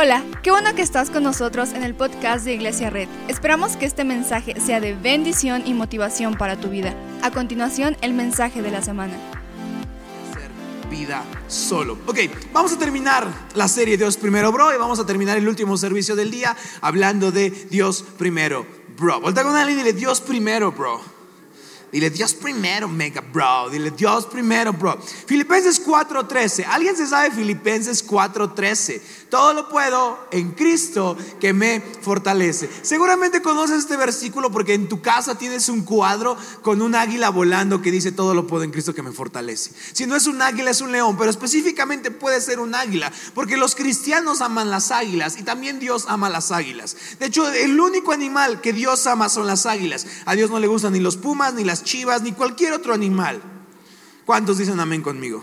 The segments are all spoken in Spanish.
Hola, qué bueno que estás con nosotros en el podcast de Iglesia Red. Esperamos que este mensaje sea de bendición y motivación para tu vida. A continuación, el mensaje de la semana. Vida solo. Ok, vamos a terminar la serie Dios primero, bro, y vamos a terminar el último servicio del día hablando de Dios primero, bro. Volta con alguien y dile Dios primero, bro. Dile Dios primero, mega bro. Dile Dios primero, bro. Filipenses 4:13. ¿Alguien se sabe Filipenses 4:13? Todo lo puedo en Cristo que me fortalece. Seguramente conoces este versículo porque en tu casa tienes un cuadro con un águila volando que dice todo lo puedo en Cristo que me fortalece. Si no es un águila es un león, pero específicamente puede ser un águila porque los cristianos aman las águilas y también Dios ama las águilas. De hecho, el único animal que Dios ama son las águilas. A Dios no le gustan ni los pumas, ni las chivas, ni cualquier otro animal. ¿Cuántos dicen amén conmigo?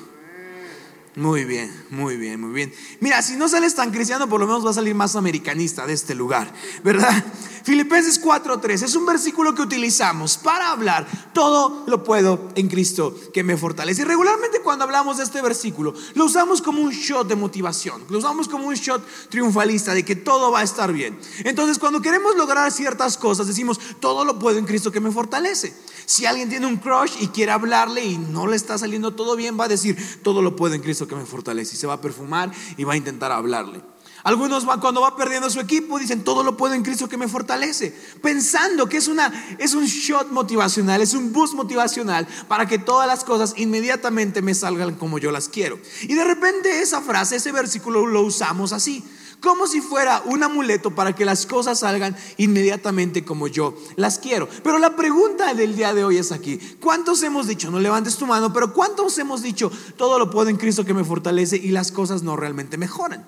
Muy bien, muy bien, muy bien. Mira, si no sales tan cristiano, por lo menos va a salir más americanista de este lugar, ¿verdad? Filipenses 4:3 es un versículo que utilizamos para hablar, todo lo puedo en Cristo que me fortalece. Y regularmente cuando hablamos de este versículo, lo usamos como un shot de motivación, lo usamos como un shot triunfalista de que todo va a estar bien. Entonces, cuando queremos lograr ciertas cosas, decimos, todo lo puedo en Cristo que me fortalece. Si alguien tiene un crush y quiere hablarle y no le está saliendo todo bien, va a decir, todo lo puedo en Cristo que me fortalece. Y se va a perfumar y va a intentar hablarle. Algunos cuando va perdiendo su equipo dicen, todo lo puedo en Cristo que me fortalece. Pensando que es, una, es un shot motivacional, es un boost motivacional para que todas las cosas inmediatamente me salgan como yo las quiero. Y de repente esa frase, ese versículo lo usamos así como si fuera un amuleto para que las cosas salgan inmediatamente como yo las quiero. Pero la pregunta del día de hoy es aquí, ¿cuántos hemos dicho, no levantes tu mano, pero cuántos hemos dicho, todo lo puedo en Cristo que me fortalece y las cosas no realmente mejoran?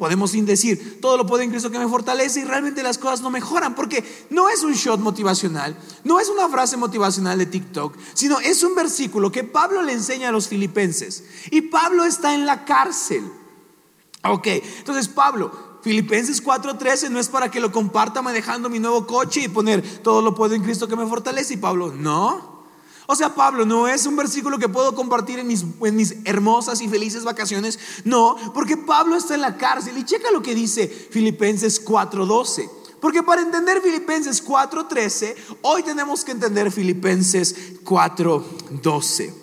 Podemos sin decir, todo lo puedo en Cristo que me fortalece y realmente las cosas no mejoran, porque no es un shot motivacional, no es una frase motivacional de TikTok, sino es un versículo que Pablo le enseña a los filipenses. Y Pablo está en la cárcel. Ok, entonces Pablo, Filipenses 4:13 no es para que lo comparta manejando mi nuevo coche y poner todo lo puedo en Cristo que me fortalece. Y Pablo, no. O sea, Pablo, no es un versículo que puedo compartir en mis, en mis hermosas y felices vacaciones. No, porque Pablo está en la cárcel. Y checa lo que dice Filipenses 4:12. Porque para entender Filipenses 4:13, hoy tenemos que entender Filipenses 4:12.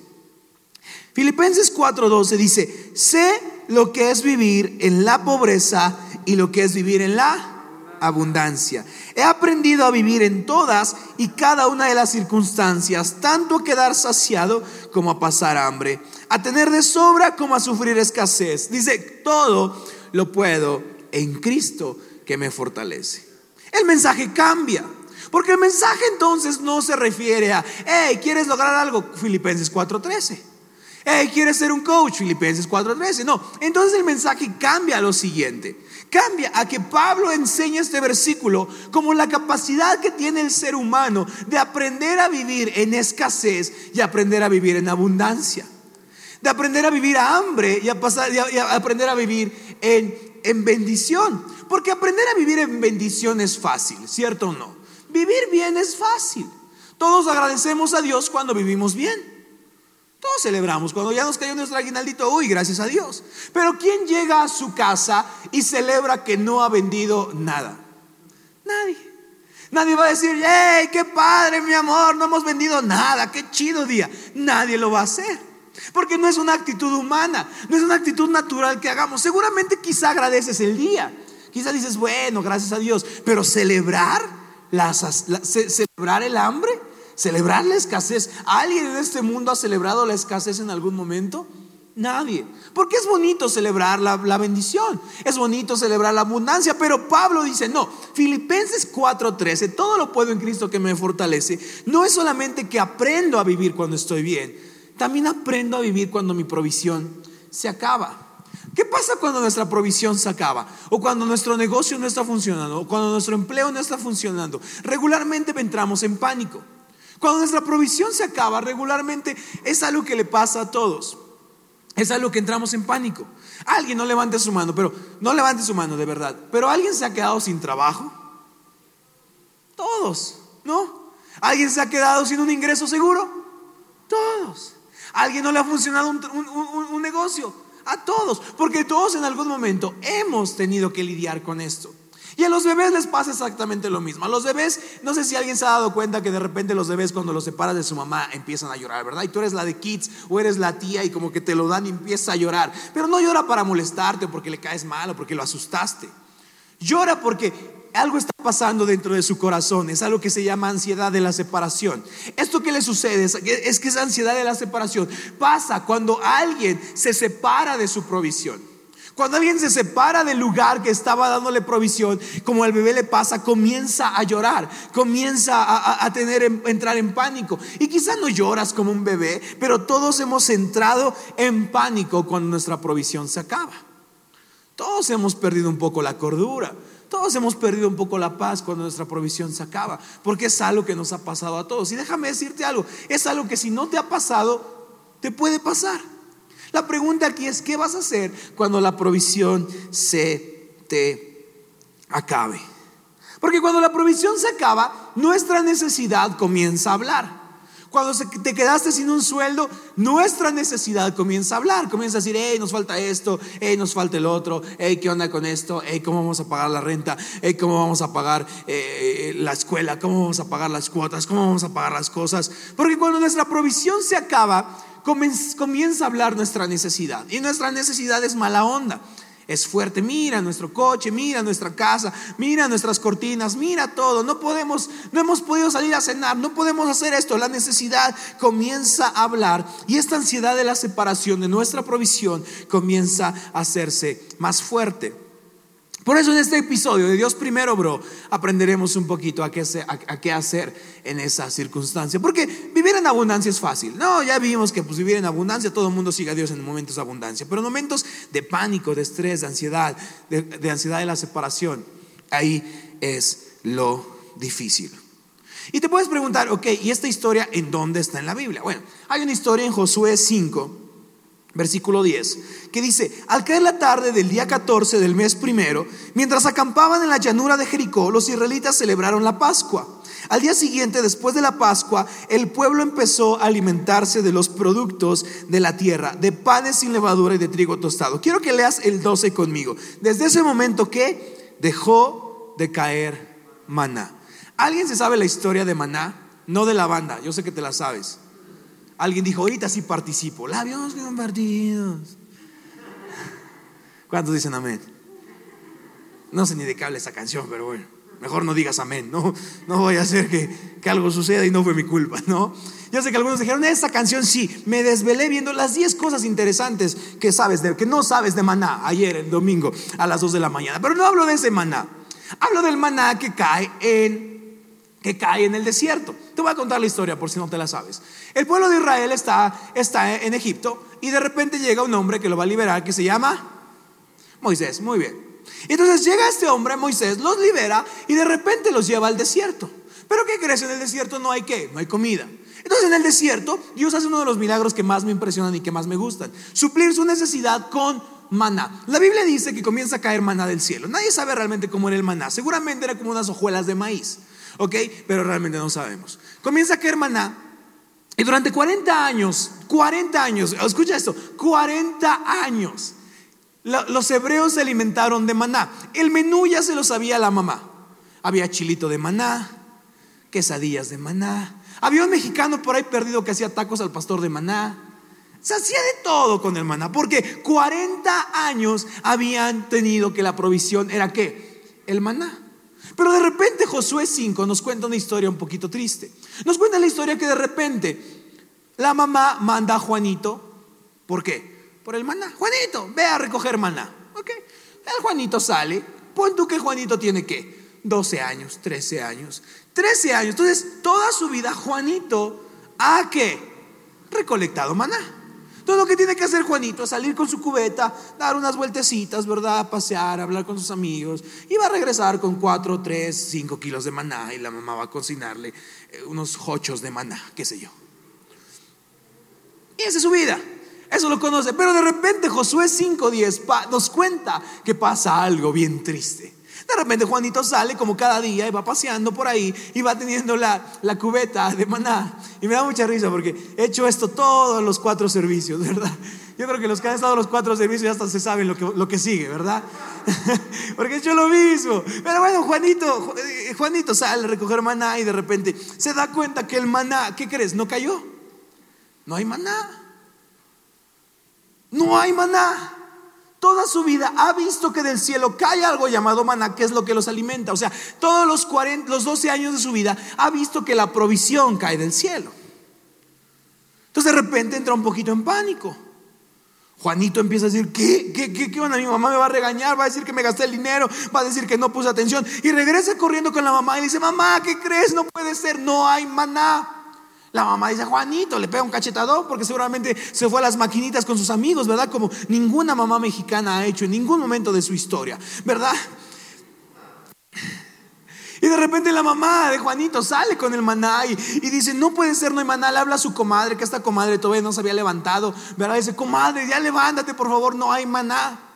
Filipenses 4:12 dice, sé lo que es vivir en la pobreza y lo que es vivir en la abundancia. He aprendido a vivir en todas y cada una de las circunstancias, tanto a quedar saciado como a pasar hambre, a tener de sobra como a sufrir escasez. Dice, todo lo puedo en Cristo que me fortalece. El mensaje cambia. Porque el mensaje entonces no se refiere a, hey, ¿quieres lograr algo? Filipenses 4:13 hey, ¿quieres ser un coach? Filipenses 4:13. No, entonces el mensaje cambia a lo siguiente. Cambia a que Pablo enseña este versículo como la capacidad que tiene el ser humano de aprender a vivir en escasez y aprender a vivir en abundancia. De aprender a vivir a hambre y, aprender a vivir en, en bendición. Porque aprender a vivir en bendición es fácil, ¿cierto o no? Vivir bien es fácil. Todos agradecemos a Dios cuando vivimos bien. Todos celebramos. Cuando ya nos cayó nuestro aguinaldito, uy, gracias a Dios. Pero ¿quién llega a su casa y celebra que no ha vendido nada? Nadie. Nadie va a decir, hey, qué padre, mi amor, no hemos vendido nada, qué chido día. Nadie lo va a hacer. Porque no es una actitud humana, no es una actitud natural que hagamos. Seguramente quizá agradeces el día. Quizá dices, bueno, gracias a Dios. Pero celebrar, celebrar el hambre, celebrar la escasez. ¿Alguien en este mundo ha celebrado la escasez en algún momento? Nadie. Porque es bonito celebrar la, bendición, es bonito celebrar la abundancia, pero Pablo dice, no, Filipenses 4:13, todo lo puedo en Cristo que me fortalece, no es solamente que aprendo a vivir cuando estoy bien, también aprendo a vivir cuando mi provisión se acaba. ¿Qué pasa cuando nuestra provisión se acaba? O cuando nuestro negocio no está funcionando, o cuando nuestro empleo no está funcionando. Regularmente entramos en pánico. Cuando nuestra provisión se acaba, regularmente es algo que le pasa a todos. Es algo que entramos en pánico. Alguien no levante su mano, pero no levante su mano de verdad. Pero alguien se ha quedado sin trabajo. Todos, ¿no? ¿Alguien se ha quedado sin un ingreso seguro? Todos. ¿Alguien no le ha funcionado un, un negocio? A todos, porque todos en algún momento hemos tenido que lidiar con esto. Y a los bebés les pasa exactamente lo mismo. A los bebés, no sé si alguien se ha dado cuenta que de repente los bebés cuando los separas de su mamá empiezan a llorar, ¿verdad? Y tú eres la de kids o eres la tía y como que te lo dan y empieza a llorar. Pero no llora para molestarte o porque le caes mal o porque lo asustaste. Llora porque algo está pasando dentro de su corazón, es algo que se llama ansiedad de la separación. Esto que le sucede es que esa ansiedad de la separación pasa cuando alguien se separa de su provisión. Cuando alguien se separa del lugar que estaba dándole provisión, como al bebé le pasa, comienza a llorar, comienza a, tener, entrar en pánico. Y quizás no lloras como un bebé, pero todos hemos entrado en pánico cuando nuestra provisión se acaba. Todos hemos perdido un poco la cordura. Todos hemos perdido un poco la paz cuando nuestra provisión se acaba, porque es algo que nos ha pasado a todos. Y déjame decirte algo, es algo que si no te ha pasado, te puede pasar. La pregunta aquí es, ¿qué vas a hacer cuando la provisión se te acabe? Porque cuando la provisión se acaba, nuestra necesidad comienza a hablar. Cuando te quedaste sin un sueldo, nuestra necesidad comienza a hablar, comienza a decir, hey, nos falta esto, hey, nos falta el otro, hey, ¿qué onda con esto? Hey, ¿cómo vamos a pagar la renta? Hey, ¿cómo vamos a pagar eh, la escuela? ¿Cómo vamos a pagar las cuotas? ¿Cómo vamos a pagar las cosas? Porque cuando nuestra provisión se acaba, comienza a hablar nuestra necesidad. Y nuestra necesidad es mala onda. Es fuerte, mira nuestro coche, mira nuestra casa, mira nuestras cortinas, mira todo. No podemos, no hemos podido salir a cenar, no podemos hacer esto. La necesidad comienza a hablar y esta ansiedad de la separación de nuestra provisión comienza a hacerse más fuerte. Por eso en este episodio de Dios primero, bro, aprenderemos un poquito a qué, a, qué, hacer en esa circunstancia. Porque vivir en abundancia es fácil. No, ya vimos que pues, vivir en abundancia, todo el mundo sigue a Dios en momentos de abundancia. Pero en momentos de pánico, de estrés, de ansiedad, de, de ansiedad de la separación, ahí es lo difícil. Y te puedes preguntar, ok, ¿y esta historia en dónde está en la Biblia? Bueno, hay una historia en Josué 5 versículo 10, que dice, al caer la tarde del día 14 del mes primero, mientras acampaban en la llanura de Jericó, los israelitas celebraron la Pascua. Al día siguiente, después de la Pascua, el pueblo empezó a alimentarse de los productos de la tierra, de panes sin levadura y de trigo tostado. Quiero que leas el 12 conmigo. Desde ese momento que dejó de caer maná. ¿Alguien se sabe la historia de maná? No de la banda, yo sé que te la sabes. Alguien dijo, ahorita sí participo. Labios bien partidos. ¿Cuántos dicen amén? No sé ni de qué habla esa canción, pero bueno, mejor no digas amén, no, no voy a hacer que, que algo suceda y no fue mi culpa, ¿no? Yo sé que algunos dijeron, esta canción sí, me desvelé viendo las 10 cosas interesantes que sabes, de, que no sabes de maná ayer, el domingo, a las 2 de la mañana, pero no hablo de ese maná, hablo del maná que cae en que cae en el desierto. Te voy a contar la historia por si no te la sabes. El pueblo de Israel está, está en Egipto y de repente llega un hombre que lo va a liberar que se llama Moisés. Muy bien. Entonces llega este hombre, Moisés, los libera y de repente los lleva al desierto. Pero ¿qué crees? En el desierto no hay qué, no hay comida. Entonces en el desierto Dios hace uno de los milagros que más me impresionan y que más me gustan. Suplir su necesidad con maná. La Biblia dice que comienza a caer maná del cielo. Nadie sabe realmente cómo era el maná. Seguramente era como unas hojuelas de maíz. ¿Ok? Pero realmente no sabemos. Comienza a caer maná y durante 40 años, 40 años, escucha esto, 40 años, los hebreos se alimentaron de maná. El menú ya se lo sabía la mamá. Había chilito de maná, quesadillas de maná. Había un mexicano por ahí perdido que hacía tacos al pastor de maná. Se hacía de todo con el maná, porque 40 años habían tenido que la provisión era qué? El maná. Pero de repente Josué 5 nos cuenta una historia un poquito triste. Nos cuenta la historia que de repente la mamá manda a Juanito. ¿Por qué? Por el maná. Juanito, ve a recoger maná. ¿Ok? El Juanito sale. Pon tú que Juanito tiene qué? 12 años, 13 años. 13 años. Entonces, toda su vida Juanito ha qué? Recolectado maná. Todo lo que tiene que hacer Juanito es salir con su cubeta, dar unas vueltecitas, ¿verdad? Pasear, hablar con sus amigos. Y va a regresar con 4, 3, 5 kilos de maná y la mamá va a cocinarle eh, unos hochos de maná, qué sé yo. Y esa es su vida. Eso lo conoce. Pero de repente Josué 5.10 nos cuenta que pasa algo bien triste. De repente Juanito sale como cada día y va paseando por ahí y va teniendo la, la cubeta de maná. Y me da mucha risa porque he hecho esto todos los cuatro servicios, ¿verdad? Yo creo que los que han estado los cuatro servicios ya hasta se saben lo que, lo que sigue, ¿verdad? porque he hecho lo mismo. Pero bueno, Juanito, eh, Juanito sale a recoger maná y de repente se da cuenta que el maná, ¿qué crees? No cayó. No hay maná. No hay maná. Toda su vida ha visto que del cielo cae algo llamado maná, que es lo que los alimenta. O sea, todos los, 40, los 12 años de su vida ha visto que la provisión cae del cielo. Entonces de repente entra un poquito en pánico. Juanito empieza a decir, ¿qué? ¿Qué, qué, qué onda? Mi mamá me va a regañar, va a decir que me gasté el dinero, va a decir que no puse atención. Y regresa corriendo con la mamá y le dice, mamá, ¿qué crees? No puede ser, no hay maná. La mamá dice, Juanito, le pega un cachetadón porque seguramente se fue a las maquinitas con sus amigos, ¿verdad? Como ninguna mamá mexicana ha hecho en ningún momento de su historia, ¿verdad? Y de repente la mamá de Juanito sale con el maná y, dice, no puede ser, no hay maná. Le habla a su comadre, que esta comadre todavía no se había levantado, ¿verdad? Dice, comadre, ya levántate, por favor, no hay maná.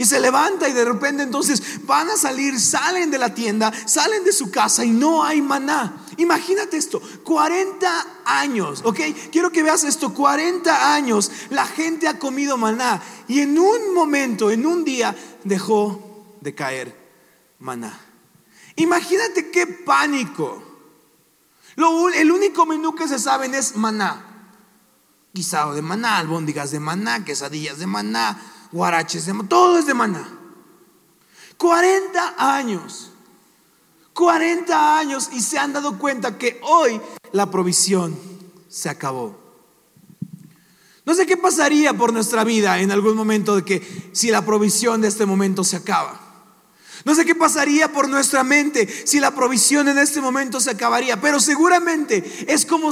Y se levanta y de repente entonces van a salir, salen de la tienda, salen de su casa y no hay maná. Imagínate esto, 40 años, ¿ok? Quiero que veas esto, 40 años la gente ha comido maná y en un momento, en un día, dejó de caer maná. Imagínate qué pánico. el único menú que se saben es maná. Guisado de maná, albóndigas de maná, quesadillas de maná, guaraches todo es de maná. 40 años. 40 años y se han dado cuenta que hoy la provisión se acabó. No sé qué pasaría por nuestra vida en algún momento de que si la provisión de este momento se acaba. No sé qué pasaría por nuestra mente si la provisión en este momento se acabaría, pero seguramente es como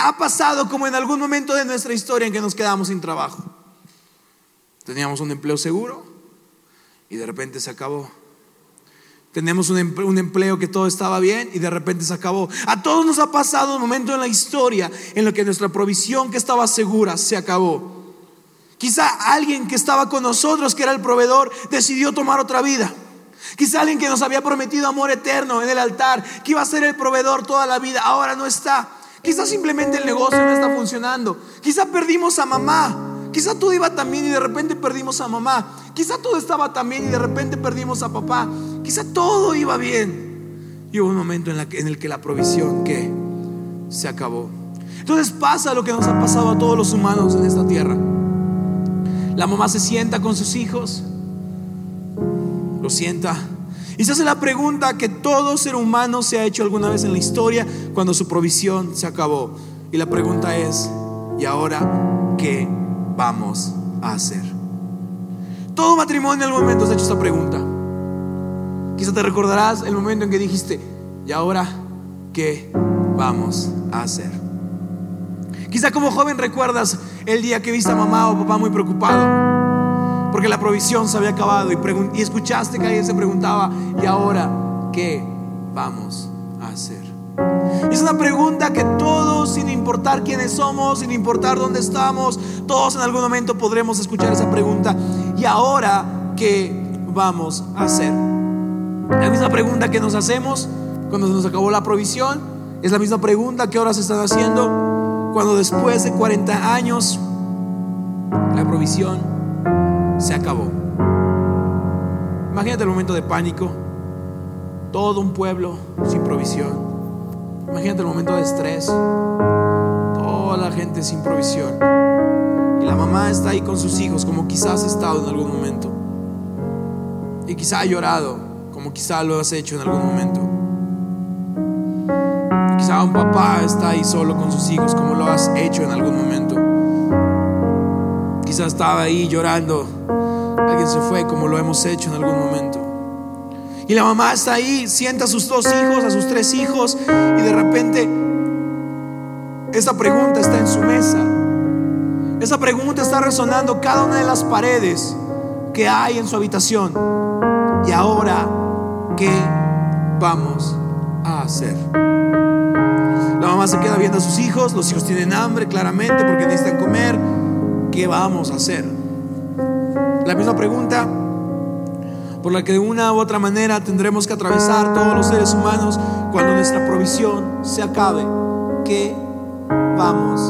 ha pasado como en algún momento de nuestra historia en que nos quedamos sin trabajo. Teníamos un empleo seguro y de repente se acabó. Tenemos un empleo, que todo estaba bien y de repente se acabó. A todos nos ha pasado un momento en la historia en lo que nuestra provisión que estaba segura se acabó. Quizá alguien que estaba con nosotros, que era el proveedor, decidió tomar otra vida. Quizá alguien que nos había prometido amor eterno en el altar, que iba a ser el proveedor toda la vida, ahora no está. Quizá simplemente el negocio no está funcionando. Quizá perdimos a mamá. Quizá todo iba también y de repente perdimos a mamá. Quizá todo estaba también y de repente perdimos a papá. Quizá todo iba bien. Y hubo un momento en, en el que la provisión que se acabó. Entonces pasa lo que nos ha pasado a todos los humanos en esta tierra. La mamá se sienta con sus hijos, lo sienta y se hace la pregunta que todo ser humano se ha hecho alguna vez en la historia cuando su provisión se acabó. Y la pregunta es, ¿y ahora qué vamos a hacer? Todo matrimonio en algún momento se ha hecho esta pregunta. Quizá te recordarás el momento en que dijiste, ¿y ahora qué vamos a hacer? Quizá como joven recuerdas el día que viste a mamá o papá muy preocupado porque la provisión se había acabado y, escuchaste que alguien se preguntaba, ¿y ahora qué vamos? Es una pregunta que todos, sin importar quiénes somos, sin importar dónde estamos, todos en algún momento podremos escuchar esa pregunta. ¿Y ahora qué vamos a hacer? La misma pregunta que nos hacemos cuando se nos acabó la provisión es la misma pregunta que ahora se están haciendo cuando después de 40 años la provisión se acabó. Imagínate el momento de pánico, todo un pueblo sin provisión. Imagínate el momento de estrés, toda la gente sin provisión. Y la mamá está ahí con sus hijos como quizás ha estado en algún momento. Y quizá ha llorado como quizá lo has hecho en algún momento. Y quizá un papá está ahí solo con sus hijos como lo has hecho en algún momento. Quizá estaba ahí llorando. Alguien se fue como lo hemos hecho en algún momento. Y la mamá está ahí, sienta a sus dos hijos, a sus tres hijos, y de repente esa pregunta está en su mesa. Esa pregunta está resonando cada una de las paredes que hay en su habitación. Y ahora, ¿qué vamos a hacer? La mamá se queda viendo a sus hijos, los hijos tienen hambre claramente porque necesitan comer. ¿Qué vamos a hacer? La misma pregunta por la que de una u otra manera tendremos que atravesar todos los seres humanos cuando nuestra provisión se acabe. ¿Qué vamos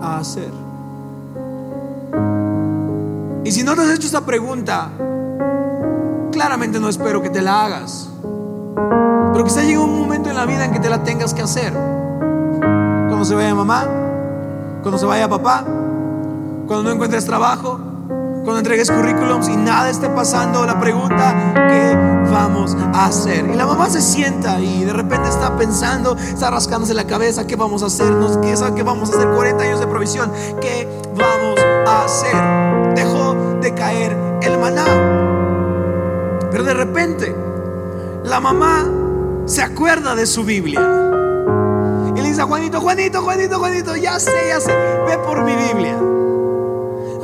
a hacer? Y si no te has hecho esta pregunta, claramente no espero que te la hagas. Pero quizá llegue un momento en la vida en que te la tengas que hacer. Cuando se vaya mamá, cuando se vaya papá, cuando no encuentres trabajo, cuando entregues currículums y nada esté pasando, la pregunta, ¿qué vamos a hacer? Y la mamá se sienta y de repente está pensando, está rascándose la cabeza, ¿qué vamos a hacer? ¿Qué, ¿Qué vamos a hacer? 40 años de provisión, ¿qué vamos a hacer? Dejó de caer el maná. Pero de repente, la mamá se acuerda de su Biblia. Y le dice a Juanito, Juanito, Juanito, Juanito, ya sé, ya sé, ve por mi Biblia.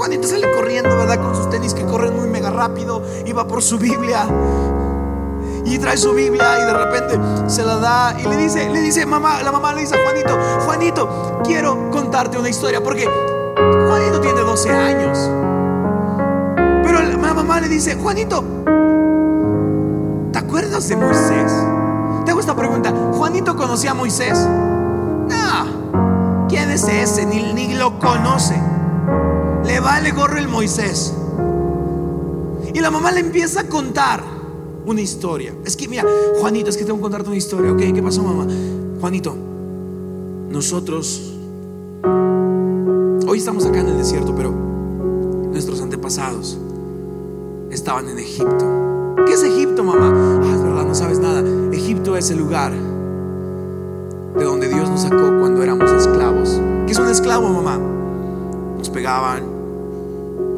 Juanito sale corriendo, ¿verdad? Con sus tenis que corren muy mega rápido y va por su Biblia. Y trae su Biblia y de repente se la da y le dice, le dice, mamá, la mamá le dice a Juanito, Juanito, quiero contarte una historia porque Juanito tiene 12 años. Pero la mamá le dice, Juanito, ¿te acuerdas de Moisés? Te hago esta pregunta, ¿Juanito conocía a Moisés? No, ¿quién es ese? Ni, ni lo conoce le vale gorro el Moisés. Y la mamá le empieza a contar una historia. Es que, mira, Juanito, es que tengo que contarte una historia. Ok, ¿qué pasó, mamá? Juanito, nosotros hoy estamos acá en el desierto, pero nuestros antepasados estaban en Egipto. ¿Qué es Egipto, mamá? Ah, es verdad, no sabes nada. Egipto es el lugar de donde Dios nos sacó cuando éramos esclavos. ¿Qué es un esclavo, mamá? Nos pegaban,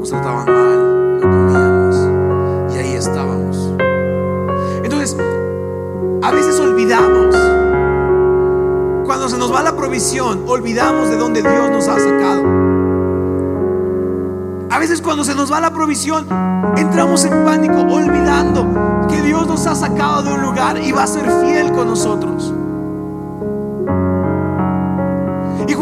nos trataban mal, no comíamos y ahí estábamos. Entonces, a veces olvidamos, cuando se nos va la provisión, olvidamos de dónde Dios nos ha sacado. A veces cuando se nos va la provisión, entramos en pánico olvidando que Dios nos ha sacado de un lugar y va a ser fiel con nosotros.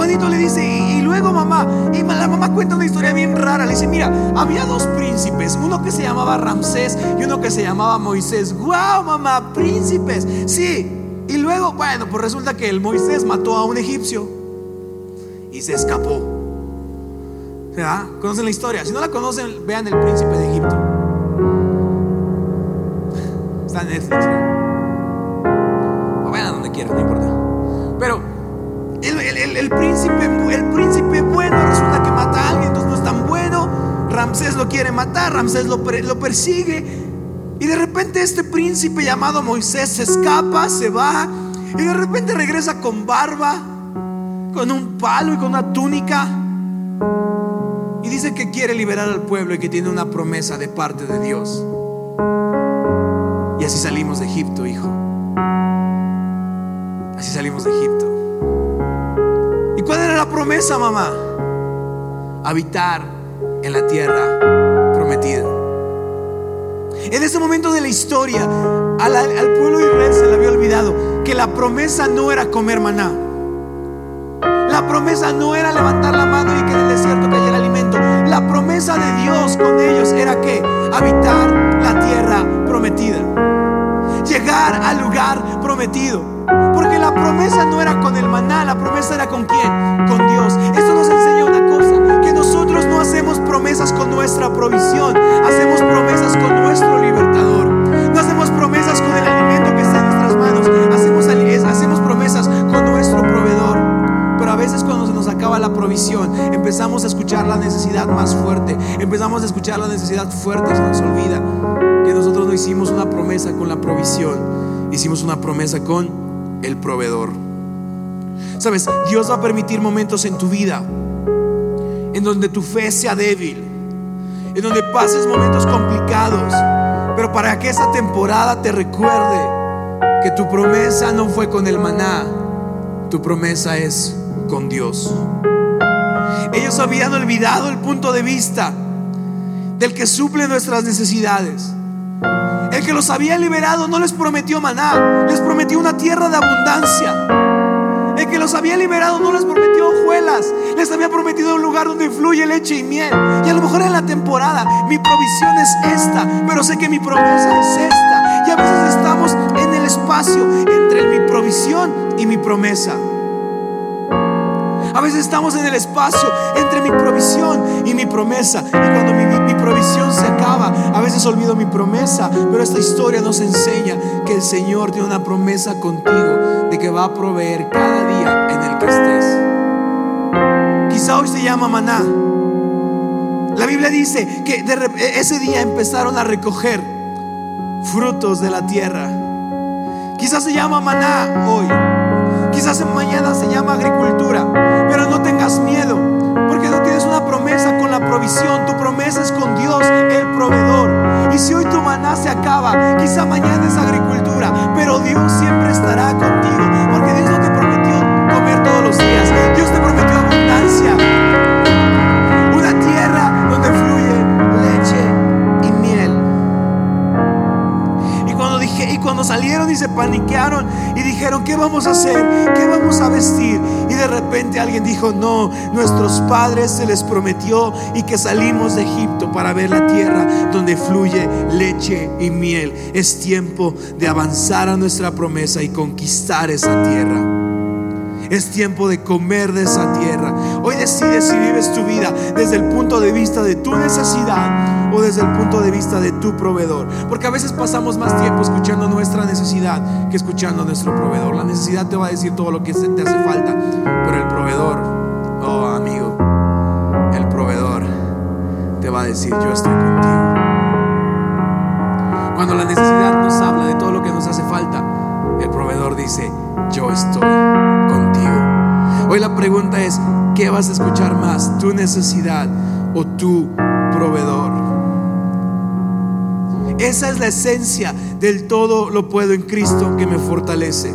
Juanito le dice, y, luego mamá, y la mamá cuenta una historia bien rara. Le dice, mira, había dos príncipes, uno que se llamaba Ramsés y uno que se llamaba Moisés. ¡Wow, mamá! Príncipes. Sí. Y luego, bueno, pues resulta que el Moisés mató a un egipcio y se escapó. ¿Verdad? ¿Conocen la historia? Si no la conocen, vean el príncipe de Egipto. Está en Netflix. O vean donde quieran, no importa. Pero el, príncipe, el príncipe bueno resulta que mata a alguien, entonces no es tan bueno. Ramsés lo quiere matar, Ramsés lo, lo persigue. Y de repente este príncipe llamado Moisés se escapa, se va. Y de repente regresa con barba, con un palo y con una túnica. Y dice que quiere liberar al pueblo y que tiene una promesa de parte de Dios. Y así salimos de Egipto, hijo. Así salimos de Egipto. ¿Y cuál era la promesa, mamá? Habitar en la tierra prometida. En ese momento de la historia, al, pueblo Israel se le había olvidado que la promesa no era comer maná. La promesa no era levantar la mano y que en el desierto cayera alimento. La promesa de Dios con ellos era que habitar la tierra prometida. Llegar al lugar prometido. Promesa no era con el maná, la promesa era con quién? Con Dios. Esto nos enseña una cosa, que nosotros no hacemos promesas con nuestra provisión, hacemos promesas con nuestro libertador. No hacemos promesas con el alimento que está en nuestras manos, hacemos, hacemos promesas con nuestro proveedor. Pero a veces cuando se nos acaba la provisión, empezamos a escuchar la necesidad más fuerte, empezamos a escuchar la necesidad fuerte, se nos olvida que nosotros no hicimos una promesa con la provisión, hicimos una promesa con el proveedor. Sabes, Dios va a permitir momentos en tu vida en donde tu fe sea débil, en donde pases momentos complicados, pero para que esa temporada te recuerde que tu promesa no fue con el maná, tu promesa es con Dios. Ellos habían olvidado el punto de vista del que suple nuestras necesidades. El que los había liberado no les prometió maná, les prometió una tierra de abundancia. El que los había liberado no les prometió hojuelas, les había prometido un lugar donde fluye leche y miel. Y a lo mejor en la temporada mi provisión es esta, pero sé que mi promesa es esta. Y a veces estamos en el espacio entre mi provisión y mi promesa. A veces estamos en el espacio entre mi provisión y mi promesa. Y cuando mi, provisión se acaba, a veces olvido mi promesa. Pero esta historia nos enseña que el Señor tiene una promesa contigo de que va a proveer cada día en el que estés. Quizá hoy se llama maná. La Biblia dice que ese día empezaron a recoger frutos de la tierra. Quizás se llama maná hoy. Tu promesa es con Dios, el proveedor. Y si hoy tu maná se acaba, quizá mañana es agricultura, pero Dios siempre estará contigo, porque Dios no te prometió comer todos los días, Dios te prometió abundancia, y se paniquearon y dijeron, ¿qué vamos a hacer? ¿Qué vamos a vestir? Y de repente alguien dijo, no, nuestros padres se les prometió y que salimos de Egipto para ver la tierra donde fluye leche y miel. Es tiempo de avanzar a nuestra promesa y conquistar esa tierra. Es tiempo de comer de esa tierra. Hoy decides si vives tu vida desde el punto de vista de tu necesidad o desde el punto de vista de tu proveedor. Porque a veces pasamos más tiempo escuchando nuestra necesidad que escuchando a nuestro proveedor. La necesidad te va a decir todo lo que te hace falta, pero el proveedor, oh amigo, el proveedor te va a decir yo estoy contigo. Cuando la necesidad nos habla de todo lo que nos hace falta, el proveedor dice, yo estoy contigo. Hoy la pregunta es, ¿qué vas a escuchar más? ¿Tu necesidad o tu proveedor? Esa es la esencia del todo lo puedo en Cristo que me fortalece.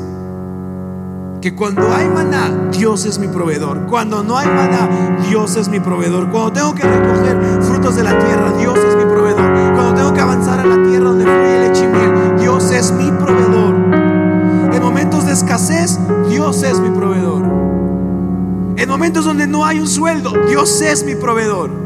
Que cuando hay maná, Dios es mi proveedor. Cuando no hay maná, Dios es mi proveedor. Cuando tengo que recoger frutos de la tierra, Dios es mi proveedor. Cuando tengo que avanzar a la tierra donde fluye leche y un sueldo, Dios es mi proveedor.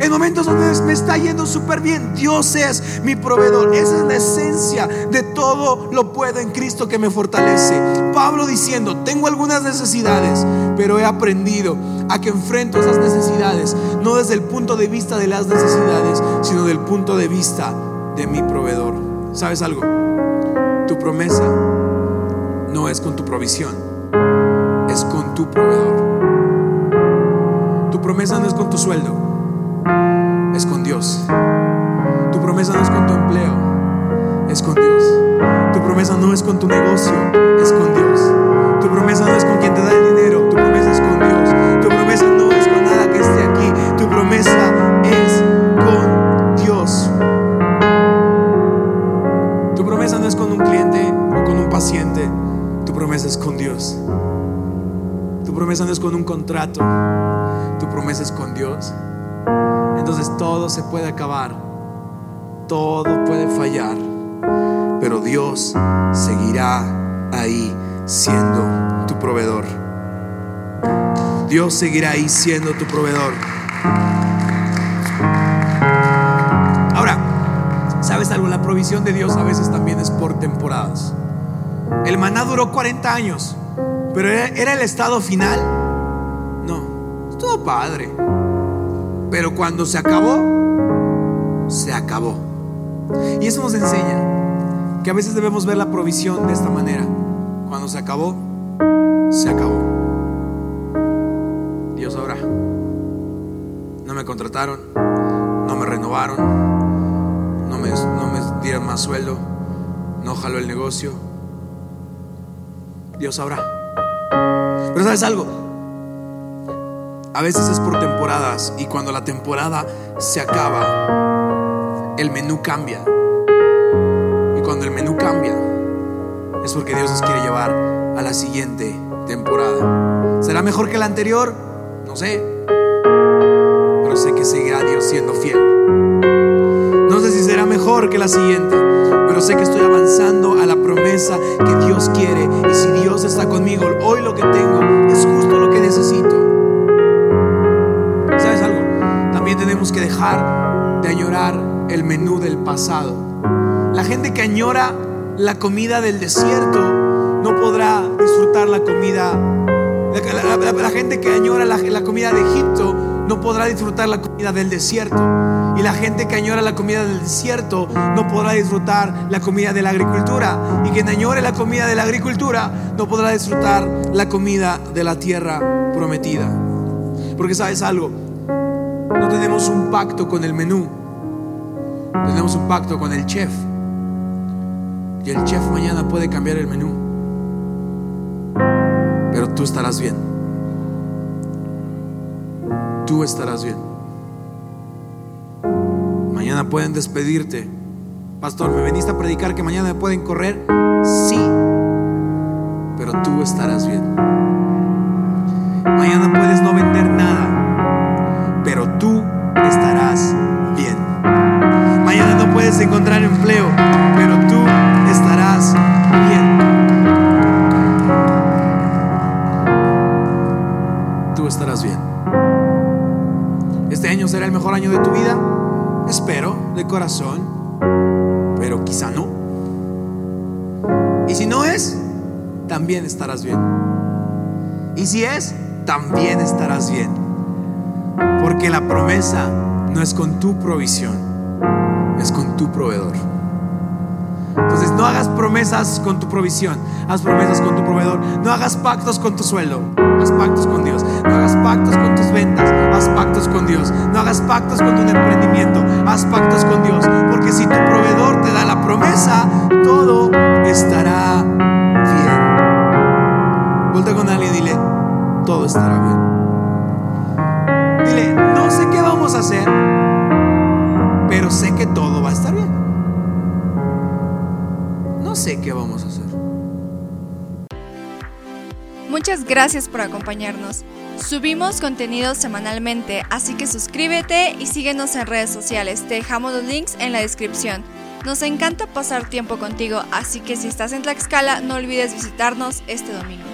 En momentos donde me está yendo súper bien, Dios es mi proveedor. Esa es la esencia de todo lo puedo en Cristo que me fortalece. Pablo diciendo, tengo algunas necesidades, pero he aprendido a que enfrento esas necesidades, no desde el punto de vista de las necesidades, sino del punto de vista de mi proveedor. ¿Sabes algo? Tu promesa no es con tu provisión, es con tu proveedor. Tu promesa no es con tu sueldo, es con Dios. Tu promesa no es con tu empleo, es con Dios. Tu promesa no es con tu negocio, es con Dios. Tu promesa no es con quien te da el dinero, tu promesa es con Dios. Tu promesa no es con nada que esté aquí, tu promesa es con Dios. Tu promesa no es con un cliente o con un paciente, tu promesa es con Dios. Tu promesa no es con un contrato, se puede acabar, todo puede fallar, pero Dios seguirá ahí siendo tu proveedor. Dios seguirá ahí siendo tu proveedor. Ahora, ¿sabes algo? La provisión de Dios a veces también es por temporadas. El maná duró 40 años, pero era el estado final. No, estuvo padre. Pero cuando se acabó, se acabó. Y eso nos enseña que a veces debemos ver la provisión de esta manera. Cuando se acabó, se acabó. Dios ahora. No me contrataron, no me renovaron, no me, no me dieron más sueldo, no jaló el negocio. Dios sabrá. Pero sabes algo, a veces es por temporadas y cuando la temporada se acaba, el menú cambia. Y cuando el menú cambia, es porque Dios nos quiere llevar a la siguiente temporada. ¿Será mejor que la anterior? No sé. Pero sé que seguirá Dios siendo fiel. No sé si será mejor que la siguiente, pero sé que estoy avanzando a la promesa que Dios quiere. Y si Dios está conmigo, hoy lo que tengo es justo lo que necesito. ¿Sabes algo? También tenemos que dejar de añorar el menú del pasado. La gente que añora la comida del desierto no podrá disfrutar la comida. La, gente que añora la, comida de Egipto no podrá disfrutar la comida del desierto. Y la gente que añora la comida del desierto no podrá disfrutar la comida de la agricultura. Y quien añore la comida de la agricultura no podrá disfrutar la comida de la tierra prometida. Porque sabes algo, no tenemos un pacto con el menú, tenemos un pacto con el chef. Y el chef mañana puede cambiar el menú. Pero tú estarás bien. Tú estarás bien. Mañana pueden despedirte. Pastor, ¿me veniste a predicar que mañana me pueden correr? Sí. Pero tú estarás bien. Mañana puedes no vender nada. Encontrar empleo. Pero tú estarás bien. Tú estarás bien. Este año será el mejor año de tu vida. Espero, de corazón. Pero quizá no. Y si no es, también estarás bien. Y si es, también estarás bien. Porque la promesa no es con tu provisión, es con tu proveedor. Entonces no hagas promesas con tu provisión, haz promesas con tu proveedor. No hagas pactos con tu sueldo, haz pactos con Dios. No hagas pactos con tus ventas, haz pactos con Dios. No hagas pactos con tu emprendimiento, haz pactos con Dios. Porque si tu proveedor te da la promesa, todo estará bien. Volta con alguien y dile, todo estará bien. Dile, no sé qué vamos a hacer, sé que todo va a estar bien. No sé qué vamos a hacer. Muchas gracias por acompañarnos. Subimos contenido semanalmente, así que suscríbete y síguenos en redes sociales. Te dejamos los links en la descripción. Nos encanta pasar tiempo contigo, así que si estás en Tlaxcala no olvides visitarnos este domingo.